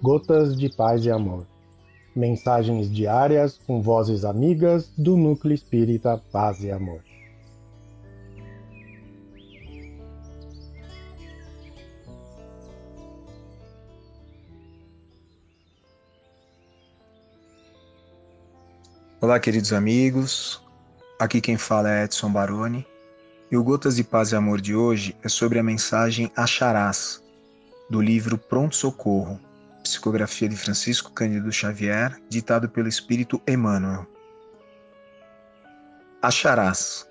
Gotas de Paz e Amor. Mensagens diárias com vozes amigas do Núcleo Espírita Paz e Amor. Olá, queridos amigos. Aqui quem fala é Edson Baroni. E o Gotas de Paz e Amor de hoje é sobre a mensagem Acharás, do livro Pronto Socorro, psicografia de Francisco Cândido Xavier, ditado pelo Espírito Emmanuel. Acharás.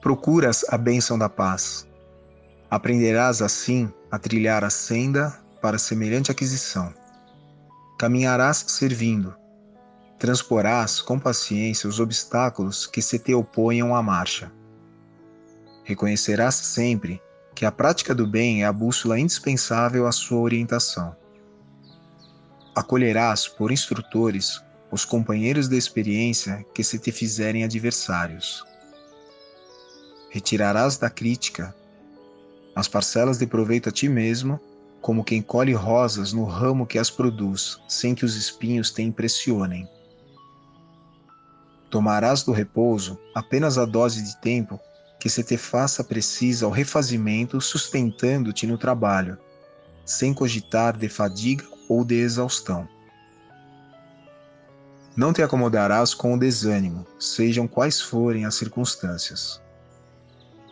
Procuras a bênção da paz. Aprenderás assim a trilhar a senda para semelhante aquisição. Caminharás servindo. Transporás com paciência os obstáculos que se te oponham à marcha Reconhecerás sempre que a prática do bem é a bússola indispensável à sua orientação. Acolherás por instrutores os companheiros de experiência que se te fizerem adversários. Retirarás da crítica as parcelas de proveito a ti mesmo, como quem colhe rosas no ramo que as produz, sem que os espinhos te impressionem. Tomarás do repouso apenas a dose de tempo que se te faça precisa ao refazimento, sustentando-te no trabalho, sem cogitar de fadiga ou de exaustão. Não te acomodarás com o desânimo, sejam quais forem as circunstâncias.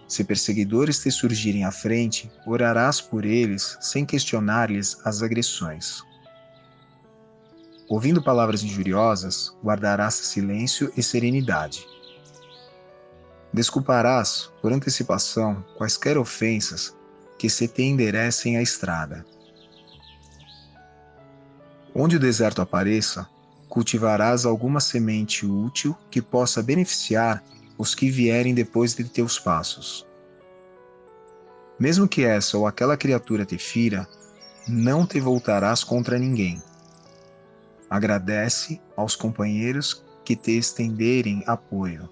Se perseguidores te surgirem à frente, orarás por eles sem questionar-lhes as agressões. Ouvindo palavras injuriosas, guardarás silêncio e serenidade Desculparás, por antecipação, quaisquer ofensas que se te enderecem a estrada. Onde o deserto apareça, cultivarás alguma semente útil que possa beneficiar os que vierem depois de teus passos. Mesmo que essa ou aquela criatura te fira, não te voltarás contra ninguém. Agradece aos companheiros que te estenderem apoio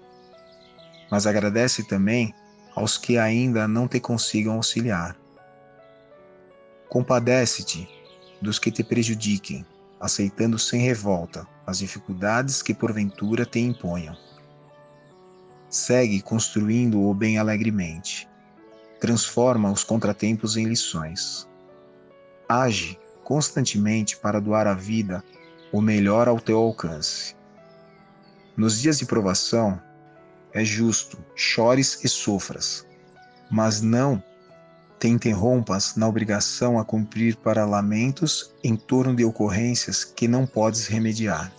mas agradece também aos que ainda não te consigam auxiliar. Compadece-te dos que te prejudiquem, aceitando sem revolta as dificuldades que porventura te imponham. Segue construindo o bem alegremente. Transforma os contratempos em lições. Age constantemente para doar à vida o melhor ao teu alcance. Nos dias de provação, é justo, chores e sofras, mas não te interrompas na obrigação a cumprir para lamentos em torno de ocorrências que não podes remediar.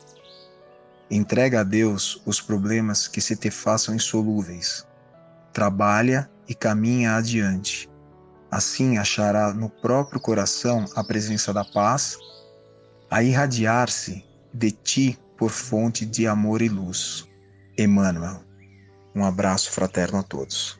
Entrega a Deus os problemas que se te façam insolúveis. Trabalha e caminha adiante. Assim achará no próprio coração a presença da paz, a irradiar-se de ti por fonte de amor e luz. Emmanuel. Um abraço fraterno a todos.